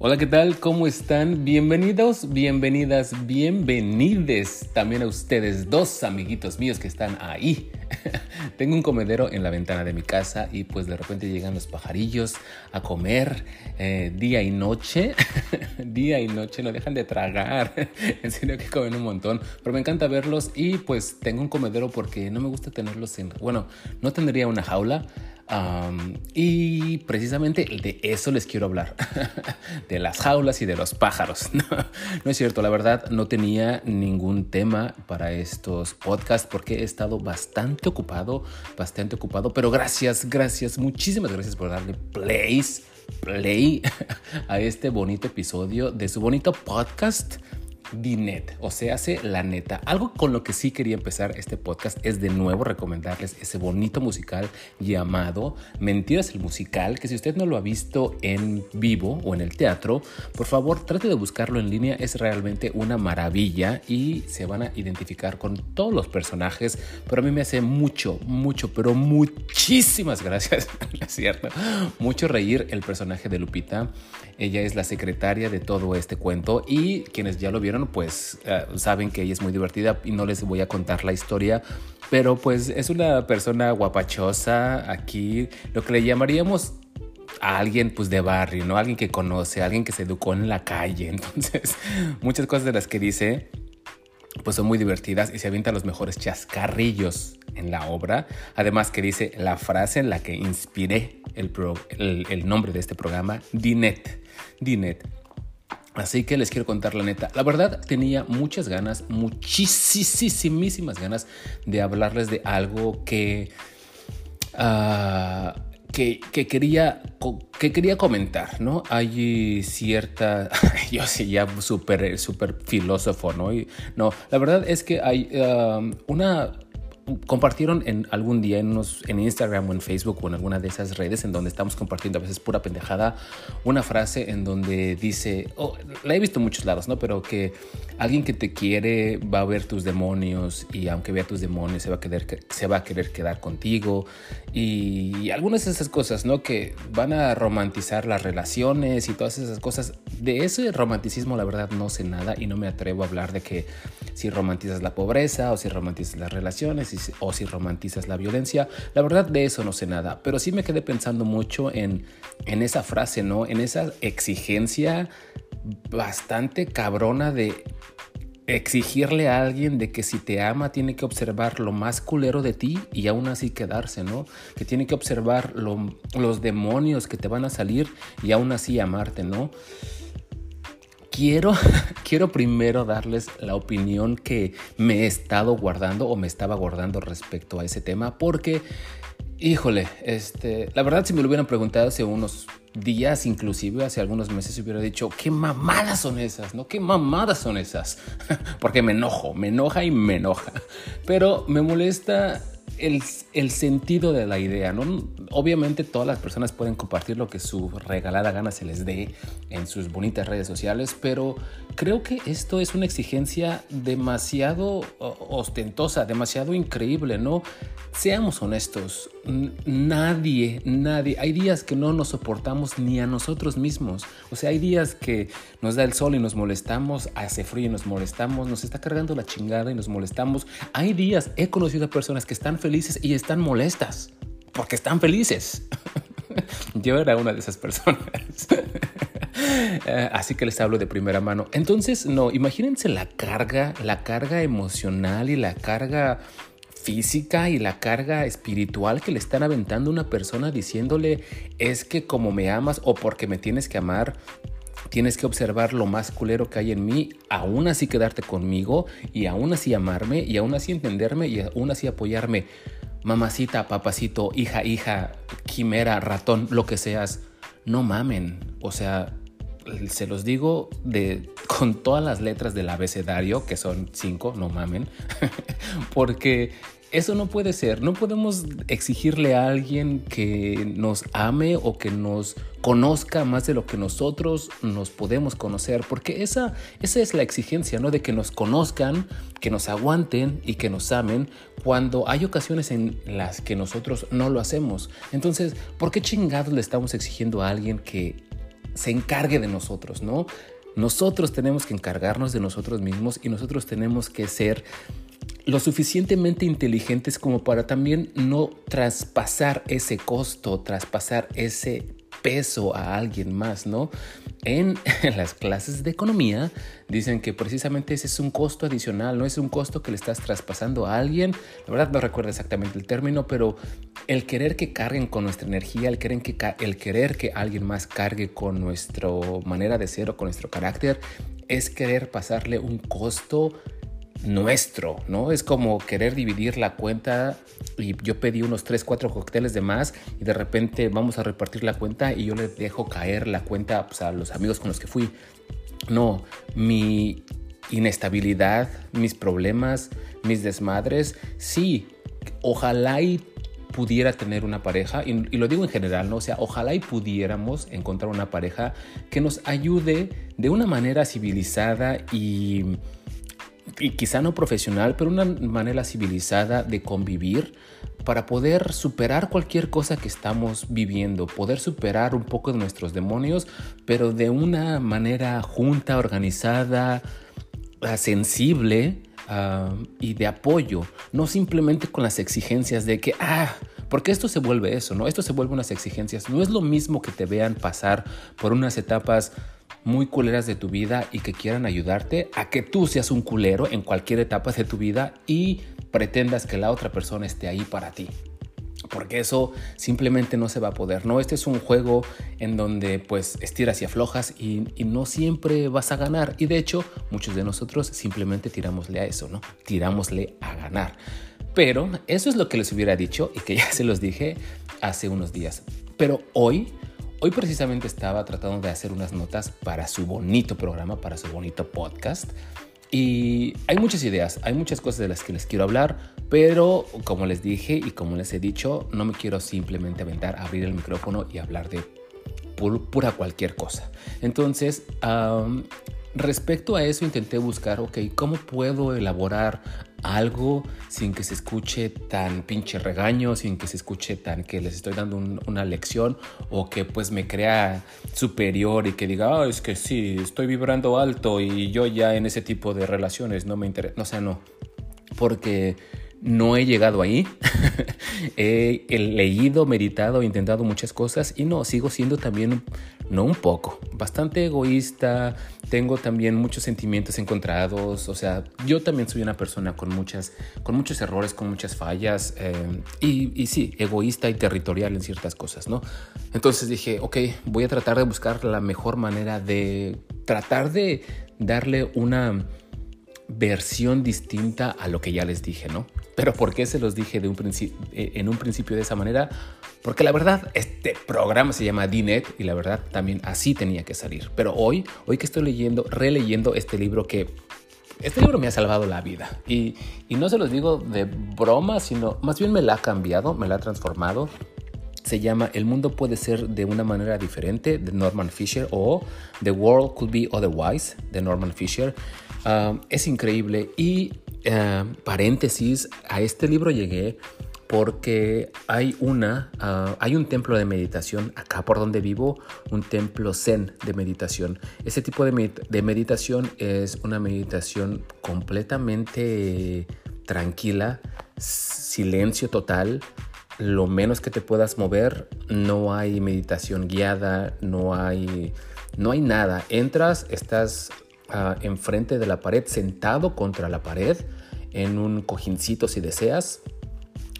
Hola, ¿qué tal? ¿Cómo están? Bienvenidos, bienvenidas, bienvenides también a ustedes, dos amiguitos míos que están ahí. Tengo un comedero en la ventana de mi casa y pues de repente llegan los pajarillos a comer eh, día y noche. día y noche no dejan de tragar. en serio que comen un montón. Pero me encanta verlos y pues tengo un comedero porque no me gusta tenerlos en... Bueno, no tendría una jaula y precisamente de eso les quiero hablar, de las jaulas y de los pájaros. No, es cierto, la verdad no tenía ningún tema para estos podcasts porque he estado bastante ocupado, bastante ocupado, pero gracias, gracias, muchísimas gracias por darle plays, play a este bonito episodio de su bonito podcast Dinet, o sea, hace la neta. Algo con lo que sí quería empezar este podcast es de nuevo recomendarles ese bonito musical llamado Mentiras el Musical, que si usted no lo ha visto en vivo o en el teatro, por favor trate de buscarlo en línea, es realmente una maravilla y se van a identificar con todos los personajes, pero a mí me hace mucho, mucho, pero muchísimas gracias, es cierto, mucho reír el personaje de Lupita. Ella es la secretaria de todo este cuento y quienes ya lo vieron pues eh, saben que ella es muy divertida y no les voy a contar la historia, pero pues es una persona guapachosa aquí, lo que le llamaríamos a alguien pues de barrio, ¿no? Alguien que conoce, alguien que se educó en la calle. Entonces, muchas cosas de las que dice pues son muy divertidas y se avientan los mejores chascarrillos en la obra. Además que dice la frase en la que inspiré el, el, el nombre de este programa, Dinet. Dinet. Así que les quiero contar la neta. La verdad tenía muchas ganas, muchísimas ganas de hablarles de algo que, uh, que, que, quería, que quería comentar, ¿no? Hay cierta, yo sí ya súper super filósofo, ¿no? No, la verdad es que hay uh, una compartieron en algún día en, Instagram o en Facebook o en alguna de esas redes en donde estamos compartiendo a veces pura pendejada una frase en donde dice, la he visto en muchos lados, ¿no? Pero que alguien que te quiere va a ver tus demonios y aunque vea tus demonios se va a querer, se va a querer quedar contigo y algunas de esas cosas, ¿no? Que van a romantizar las relaciones y todas esas cosas. De ese romanticismo la verdad no sé nada y no me atrevo a hablar de que si romantizas la pobreza o si romantizas las relaciones o si romantizas la violencia. La verdad de eso no sé nada, pero sí me quedé pensando mucho en, en esa frase, ¿no? En esa exigencia bastante cabrona de exigirle a alguien de que si te ama tiene que observar lo más culero de ti y aún así quedarse, ¿no? Que tiene que observar los demonios que te van a salir y aún así amarte, ¿no? Quiero, quiero primero darles la opinión que me he estado guardando o me estaba guardando respecto a ese tema, porque, híjole, este, la verdad si me lo hubieran preguntado hace unos días, inclusive hace algunos meses, hubiera dicho, ¿qué mamadas son esas? ¿No? ¿Qué mamadas son esas? porque me enojo, me enoja y me enoja. Pero me molesta el, sentido de la idea, ¿no? Obviamente todas las personas pueden compartir lo que su regalada gana se les dé en sus bonitas redes sociales, pero creo que esto es una exigencia demasiado ostentosa, demasiado increíble, ¿no? Seamos honestos, nadie, nadie, hay días que no nos soportamos ni a nosotros mismos, o sea, hay días que nos da el sol y nos molestamos, hace frío y nos molestamos, nos está cargando la chingada y nos molestamos, hay días, he conocido a personas que están felices y están molestas porque están felices. Yo era una de esas personas. Eh, así que les hablo de primera mano. Entonces, no, imagínense la carga, la carga emocional y la carga física y la carga espiritual que le están aventando una persona diciéndole es que como me amas o porque me tienes que amar, tienes que observar lo más culero que hay en mí, aún así quedarte conmigo y aún así amarme y aún así entenderme y aún así apoyarme. Mamacita, papacito, hija, hija, quimera, ratón, lo que seas, no mamen. O sea, se los digo de, con todas las letras del abecedario, que son cinco, no mamen, porque eso no puede ser. No podemos exigirle a alguien que nos ame o que nos conozca más de lo que nosotros nos podemos conocer, porque esa, esa es la exigencia, ¿no? De que nos conozcan, que nos aguanten y que nos amen cuando hay ocasiones en las que nosotros no lo hacemos. Entonces, ¿por qué chingados le estamos exigiendo a alguien que se encargue de nosotros, ¿no? Nosotros tenemos que encargarnos de nosotros mismos y nosotros tenemos que ser lo suficientemente inteligentes como para también no traspasar ese costo, traspasar ese peso a alguien más, ¿no? En, las clases de economía dicen que precisamente ese es un costo adicional, no es un costo que le estás traspasando a alguien. La verdad no recuerdo exactamente el término, pero el querer que carguen con nuestra energía, el querer que, el querer que alguien más cargue con nuestra manera de ser o con nuestro carácter, es querer pasarle un costo nuestro, ¿no? Es como querer dividir la cuenta y yo pedí unos 3, 4 cócteles de más y de repente vamos a repartir la cuenta y yo le dejo caer la cuenta pues, a los amigos con los que fui. No, mi inestabilidad, mis problemas, mis desmadres, sí, ojalá y pudiera tener una pareja, y, y, lo digo en general, ¿no? O sea, ojalá y pudiéramos encontrar una pareja que nos ayude de una manera civilizada y y quizá no profesional, pero una manera civilizada de convivir para poder superar cualquier cosa que estamos viviendo, poder superar un poco de nuestros demonios, pero de una manera junta, organizada, ah, sensible ah, y de apoyo, no simplemente con las exigencias de que, ah, porque esto se vuelve eso, ¿no? Esto se vuelve unas exigencias. No es lo mismo que te vean pasar por unas etapas muy culeras de tu vida y que quieran ayudarte a que tú seas un culero en cualquier etapa de tu vida y pretendas que la otra persona esté ahí para ti. Porque eso simplemente no se va a poder, ¿no? Este es un juego en donde pues estiras y aflojas y, y no siempre vas a ganar. Y de hecho, muchos de nosotros simplemente tiramosle a eso, ¿no? Tiramosle a ganar. Pero eso es lo que les hubiera dicho y que ya se los dije hace unos días. Pero hoy Hoy precisamente estaba tratando de hacer unas notas para su bonito programa, para su bonito podcast. Y hay muchas ideas, hay muchas cosas de las que les quiero hablar, pero como les dije y como les he dicho, no me quiero simplemente aventar, abrir el micrófono y hablar de pura cualquier cosa. Entonces, respecto a eso intenté buscar, ok, ¿cómo puedo elaborar algo sin que se escuche tan pinche regaño, sin que se escuche tan que les estoy dando una lección o que pues me crea superior y que diga, ah, es que sí, estoy vibrando alto y yo ya en ese tipo de relaciones no me interesa, o sea, no, porque no he llegado ahí. he, leído, meditado, intentado muchas cosas y no, sigo siendo también, no un poco, bastante egoísta. Tengo también muchos sentimientos encontrados. O sea, yo también soy una persona con, muchas, con muchos errores, con muchas fallas eh, y, y sí, egoísta y territorial en ciertas cosas, ¿no? Entonces dije, ok, voy a tratar de buscar la mejor manera de tratar de darle una versión distinta a lo que ya les dije, ¿no? Pero ¿por qué se los dije de un eh, en un principio de esa manera? Porque la verdad, este programa se llama DNET y la verdad también así tenía que salir. Pero hoy, hoy que estoy leyendo, releyendo este libro que... Este libro me ha salvado la vida y, y no se los digo de broma, sino más bien me la ha cambiado, me la ha transformado se llama El mundo puede ser de una manera diferente de Norman Fisher o The World Could Be Otherwise de Norman Fisher. Es increíble y paréntesis, a este libro llegué porque hay una, hay un templo de meditación acá por donde vivo, un templo zen de meditación. Ese tipo de, de meditación es una meditación completamente tranquila, silencio total, lo menos que te puedas mover, no hay meditación guiada, no hay, no hay nada. Entras, estás uh, enfrente de la pared, sentado contra la pared, en un cojincito si deseas.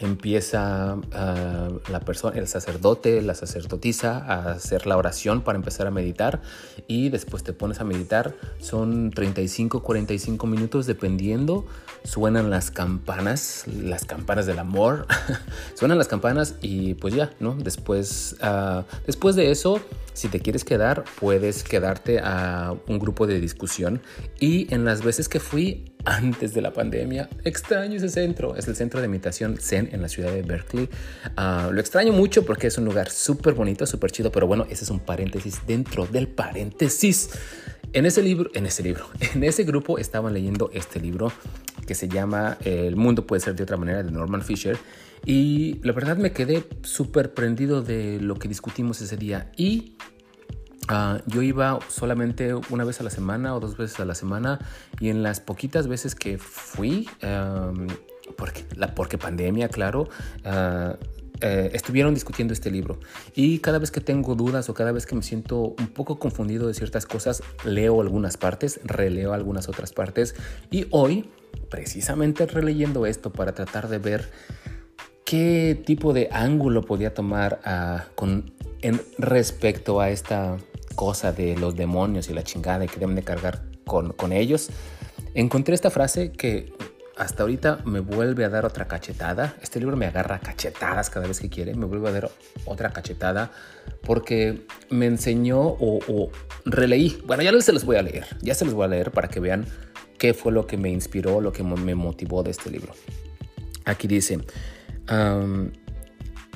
Empieza ah, la persona, el sacerdote, la sacerdotisa a hacer la oración para empezar a meditar y después te pones a meditar. Son 35, 45 minutos dependiendo. Suenan las campanas, las campanas del amor. Suenan las campanas y pues ya, ¿no? Después, uh, después de eso si te quieres quedar, puedes quedarte a un grupo de discusión. Y en las veces que fui antes de la pandemia, extraño ese centro. Es el centro de meditación Zen en la ciudad de Berkeley. Ah, lo extraño mucho porque es un lugar súper bonito, súper chido. Pero bueno, ese es un paréntesis dentro del paréntesis. En ese libro, en ese libro, en ese grupo estaban leyendo este libro que se llama El mundo puede ser de otra manera de Norman Fisher. Y la verdad me quedé súper prendido de lo que discutimos ese día. Y Ah, yo iba solamente una vez a la semana o dos veces a la semana y en las poquitas veces que fui, porque, la, porque pandemia, claro, uh, estuvieron discutiendo este libro. Y cada vez que tengo dudas o cada vez que me siento un poco confundido de ciertas cosas, leo algunas partes, releo algunas otras partes. Y hoy, precisamente releyendo esto para tratar de ver qué tipo de ángulo podía tomar uh, con, en respecto a esta cosa de los demonios y la chingada y que deben de cargar con, con ellos, encontré esta frase que hasta ahorita me vuelve a dar otra cachetada. Este libro me agarra cachetadas cada vez que quiere, me vuelve a dar otra cachetada porque me enseñó o, o, releí. Bueno, ya se los voy a leer, ya se los voy a leer para que vean qué fue lo que me inspiró, lo que me motivó de este libro. Aquí dice, en,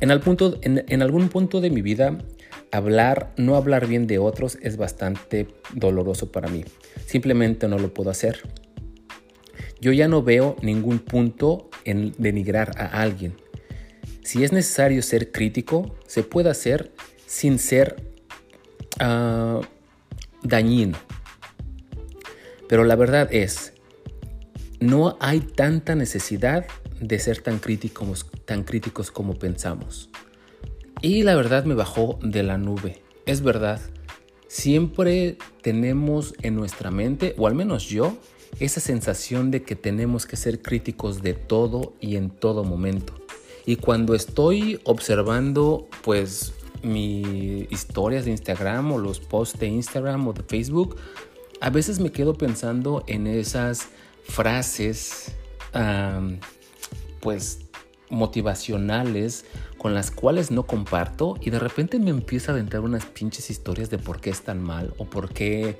el punto, en, en algún punto de mi vida hablar, no hablar bien de otros es bastante doloroso para mí. Simplemente no lo puedo hacer. Yo ya no veo ningún punto en denigrar a alguien. Si es necesario ser crítico, se puede hacer sin ser uh, dañino. Pero la verdad es, no hay tanta necesidad de ser tan críticos, tan críticos como pensamos. Y la verdad me bajó de la nube. Es verdad, siempre tenemos en nuestra mente, o al menos yo, esa sensación de que tenemos que ser críticos de todo y en todo momento. Y cuando estoy observando pues mis historias de Instagram o los posts de Instagram o de Facebook, a veces me quedo pensando en esas frases pues motivacionales con las cuales no comparto y de repente me empieza a aventar unas pinches historias de por qué están mal o por qué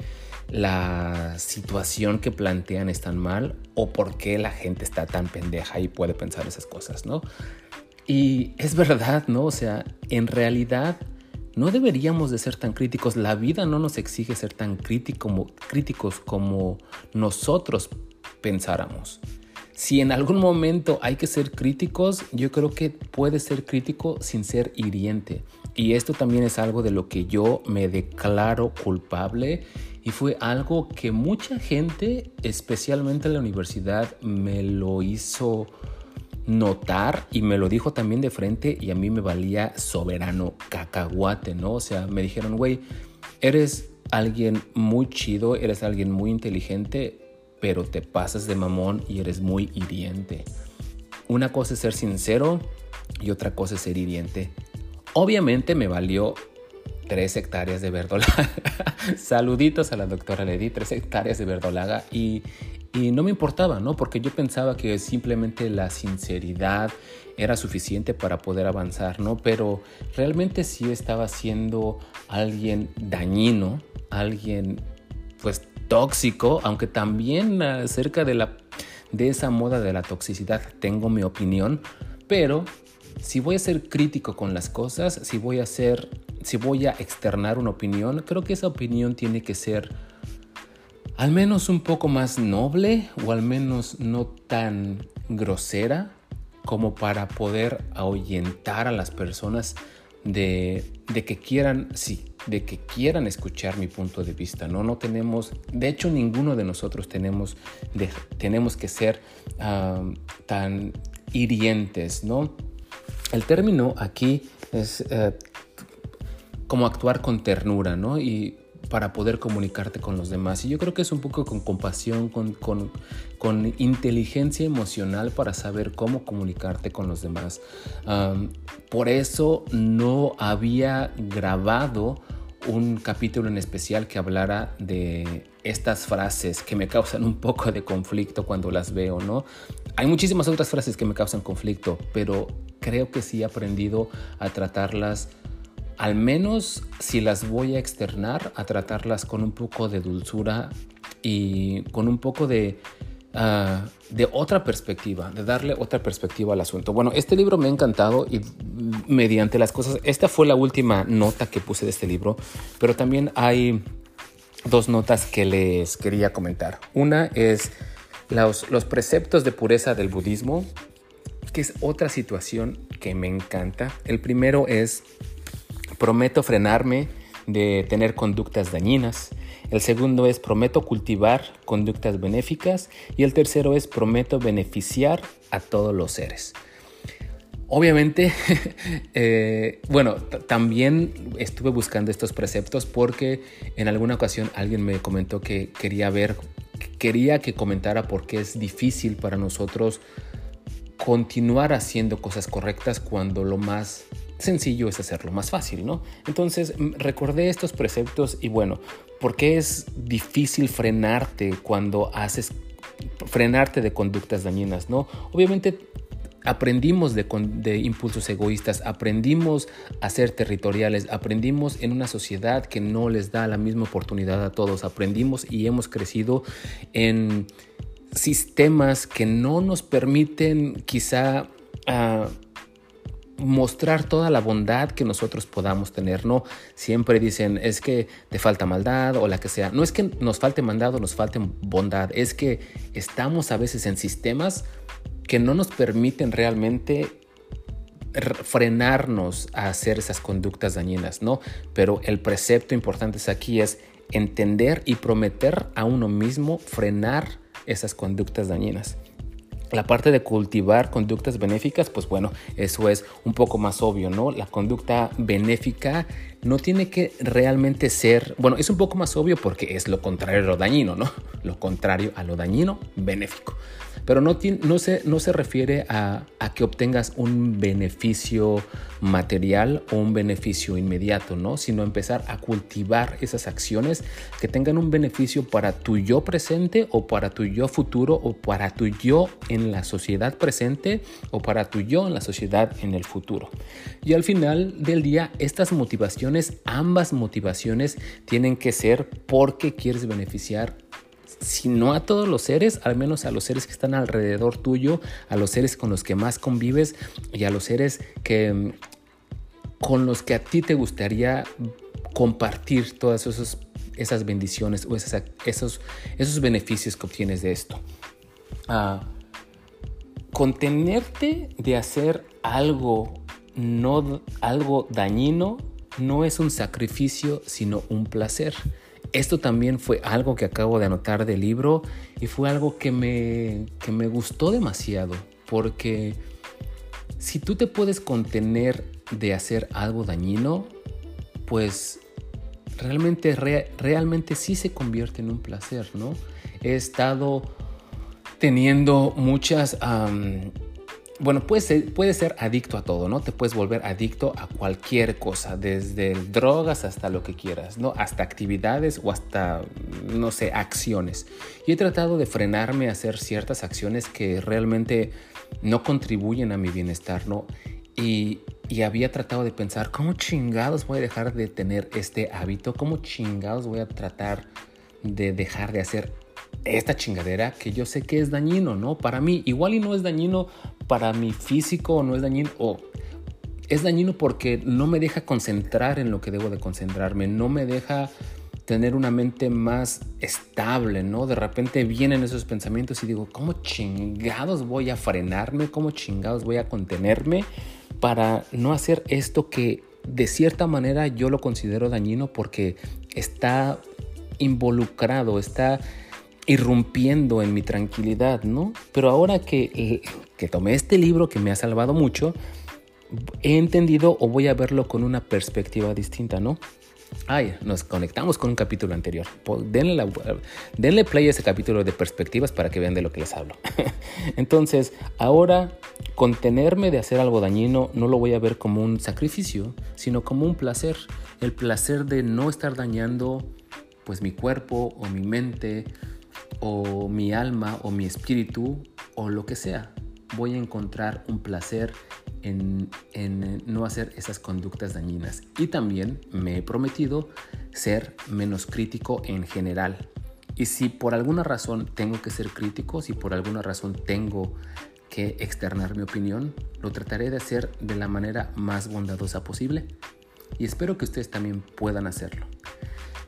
la situación que plantean es tan mal o por qué la gente está tan pendeja y puede pensar esas cosas, ¿no? Y es verdad, ¿no? O sea, en realidad no deberíamos de ser tan críticos. La vida no nos exige ser tan críticos como nosotros pensáramos. Si en algún momento hay que ser críticos, yo creo que puede ser crítico sin ser hiriente. Y esto también es algo de lo que yo me declaro culpable y fue algo que mucha gente, especialmente en la universidad, me lo hizo notar y me lo dijo también de frente y a mí me valía soberano cacahuate, ¿no? O sea, me dijeron, güey, eres alguien muy chido, eres alguien muy inteligente, pero te pasas de mamón y eres muy hiriente. Una cosa es ser sincero y otra cosa es ser hiriente. Obviamente me valió tres hectáreas de verdolaga. Saluditos a la doctora, le di tres hectáreas de verdolaga y, y no me importaba, ¿no? Porque yo pensaba que simplemente la sinceridad era suficiente para poder avanzar, ¿no? Pero realmente sí estaba siendo alguien dañino, alguien pues tóxico, aunque también acerca de, la, de esa moda de la toxicidad tengo mi opinión, pero si voy a ser crítico con las cosas, si voy a ser, si voy a externar una opinión, creo que esa opinión tiene que ser al menos un poco más noble o al menos no tan grosera como para poder ahuyentar a las personas de, de que quieran, sí, de que quieran escuchar mi punto de vista. No, no tenemos, de hecho, ninguno de nosotros tenemos, tenemos que ser tan hirientes, ¿no? El término aquí es eh, como actuar con ternura, ¿no? Y para poder comunicarte con los demás. Y yo creo que es un poco con compasión, con, con, inteligencia emocional para saber cómo comunicarte con los demás. por eso no había grabado un capítulo en especial que hablara de estas frases que me causan un poco de conflicto cuando las veo, ¿no? Hay muchísimas otras frases que me causan conflicto, pero creo que sí he aprendido a tratarlas, al menos si las voy a externar, a tratarlas con un poco de dulzura y con un poco de Ah, de otra perspectiva, de darle otra perspectiva al asunto. Bueno, este libro me ha encantado y mediante las cosas, esta fue la última nota que puse de este libro, pero también hay dos notas que les quería comentar. Una es los, los preceptos de pureza del budismo, que es otra situación que me encanta. El primero es, prometo frenarme de tener conductas dañinas. El segundo es prometo cultivar conductas benéficas. Y el tercero es prometo beneficiar a todos los seres. Obviamente, eh, bueno, también estuve buscando estos preceptos porque en alguna ocasión alguien me comentó que quería ver, quería que comentara por qué es difícil para nosotros continuar haciendo cosas correctas cuando lo más sencillo es hacerlo más fácil, ¿no? Entonces recordé estos preceptos y bueno, ¿por qué es difícil frenarte cuando haces frenarte de conductas dañinas, ¿no? Obviamente aprendimos de, impulsos egoístas, aprendimos a ser territoriales, aprendimos en una sociedad que no les da la misma oportunidad a todos, aprendimos y hemos crecido en sistemas que no nos permiten quizá ah, mostrar toda la bondad que nosotros podamos tener, ¿no? Siempre dicen, es que te falta maldad o la que sea. No es que nos falte maldad nos falte bondad, es que estamos a veces en sistemas que no nos permiten realmente frenarnos a hacer esas conductas dañinas, ¿no? Pero el precepto importante aquí es entender y prometer a uno mismo frenar esas conductas dañinas. La parte de cultivar conductas benéficas, pues bueno, eso es un poco más obvio, ¿no? La conducta benéfica no tiene que realmente ser, bueno, es un poco más obvio porque es lo contrario a lo dañino, ¿no? Lo contrario a lo dañino, benéfico. Pero no, se, no se refiere a, a, que obtengas un beneficio material o un beneficio inmediato, ¿no? Sino empezar a cultivar esas acciones que tengan un beneficio para tu yo presente o para tu yo futuro o para tu yo en la sociedad presente o para tu yo en la sociedad en el futuro. Y al final del día, estas motivaciones, ambas motivaciones, tienen que ser porque quieres beneficiar si no a todos los seres, al menos a los seres que están alrededor tuyo, a los seres con los que más convives y a los seres que mm, con los que a ti te gustaría compartir todas esas bendiciones o esos, esos beneficios que obtienes de esto. Ah, contenerte de hacer algo no algo dañino no es un sacrificio, sino un placer. Esto también fue algo que acabo de anotar del libro y fue algo que me, que me gustó demasiado porque si tú te puedes contener de hacer algo dañino, pues realmente, realmente sí se convierte en un placer, ¿no? He estado teniendo muchas bueno, puede ser, ser adicto a todo, ¿no? Te puedes volver adicto a cualquier cosa, desde drogas hasta lo que quieras, ¿no? Hasta actividades o hasta, no sé, acciones. Y he tratado de frenarme a hacer ciertas acciones que realmente no contribuyen a mi bienestar, ¿no? Y, y había tratado de pensar, ¿cómo chingados voy a dejar de tener este hábito? ¿Cómo chingados voy a tratar de dejar de hacer esta chingadera que yo sé que es dañino, ¿no? Para mí, igual y no es dañino para mi físico o no es dañino, o es dañino porque no me deja concentrar en lo que debo de concentrarme, no me deja tener una mente más estable, ¿no? De repente vienen esos pensamientos y digo, ¿cómo chingados voy a frenarme? ¿Cómo chingados voy a contenerme para no hacer esto que de cierta manera yo lo considero dañino porque está involucrado, está irrumpiendo en mi tranquilidad, ¿no? Pero ahora que, que tomé este libro que me ha salvado mucho, he entendido o voy a verlo con una perspectiva distinta, ¿no? Ay, nos conectamos con un capítulo anterior. Denle, denle, play a ese capítulo de perspectivas para que vean de lo que les hablo. Entonces, ahora contenerme de hacer algo dañino no lo voy a ver como un sacrificio, sino como un placer. El placer de no estar dañando pues mi cuerpo o mi mente o mi alma o mi espíritu o lo que sea. Voy a encontrar un placer en, no hacer esas conductas dañinas. Y también me he prometido ser menos crítico en general. Y si por alguna razón tengo que ser crítico, si por alguna razón tengo que externar mi opinión, lo trataré de hacer de la manera más bondadosa posible. Y espero que ustedes también puedan hacerlo.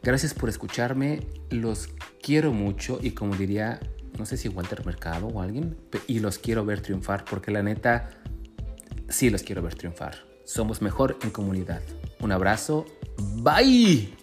Gracias por escucharme, los quiero mucho y como diría, no sé si Walter Mercado o alguien, y los quiero ver triunfar porque la neta, sí los quiero ver triunfar. Somos mejor en comunidad. Un abrazo, Bye.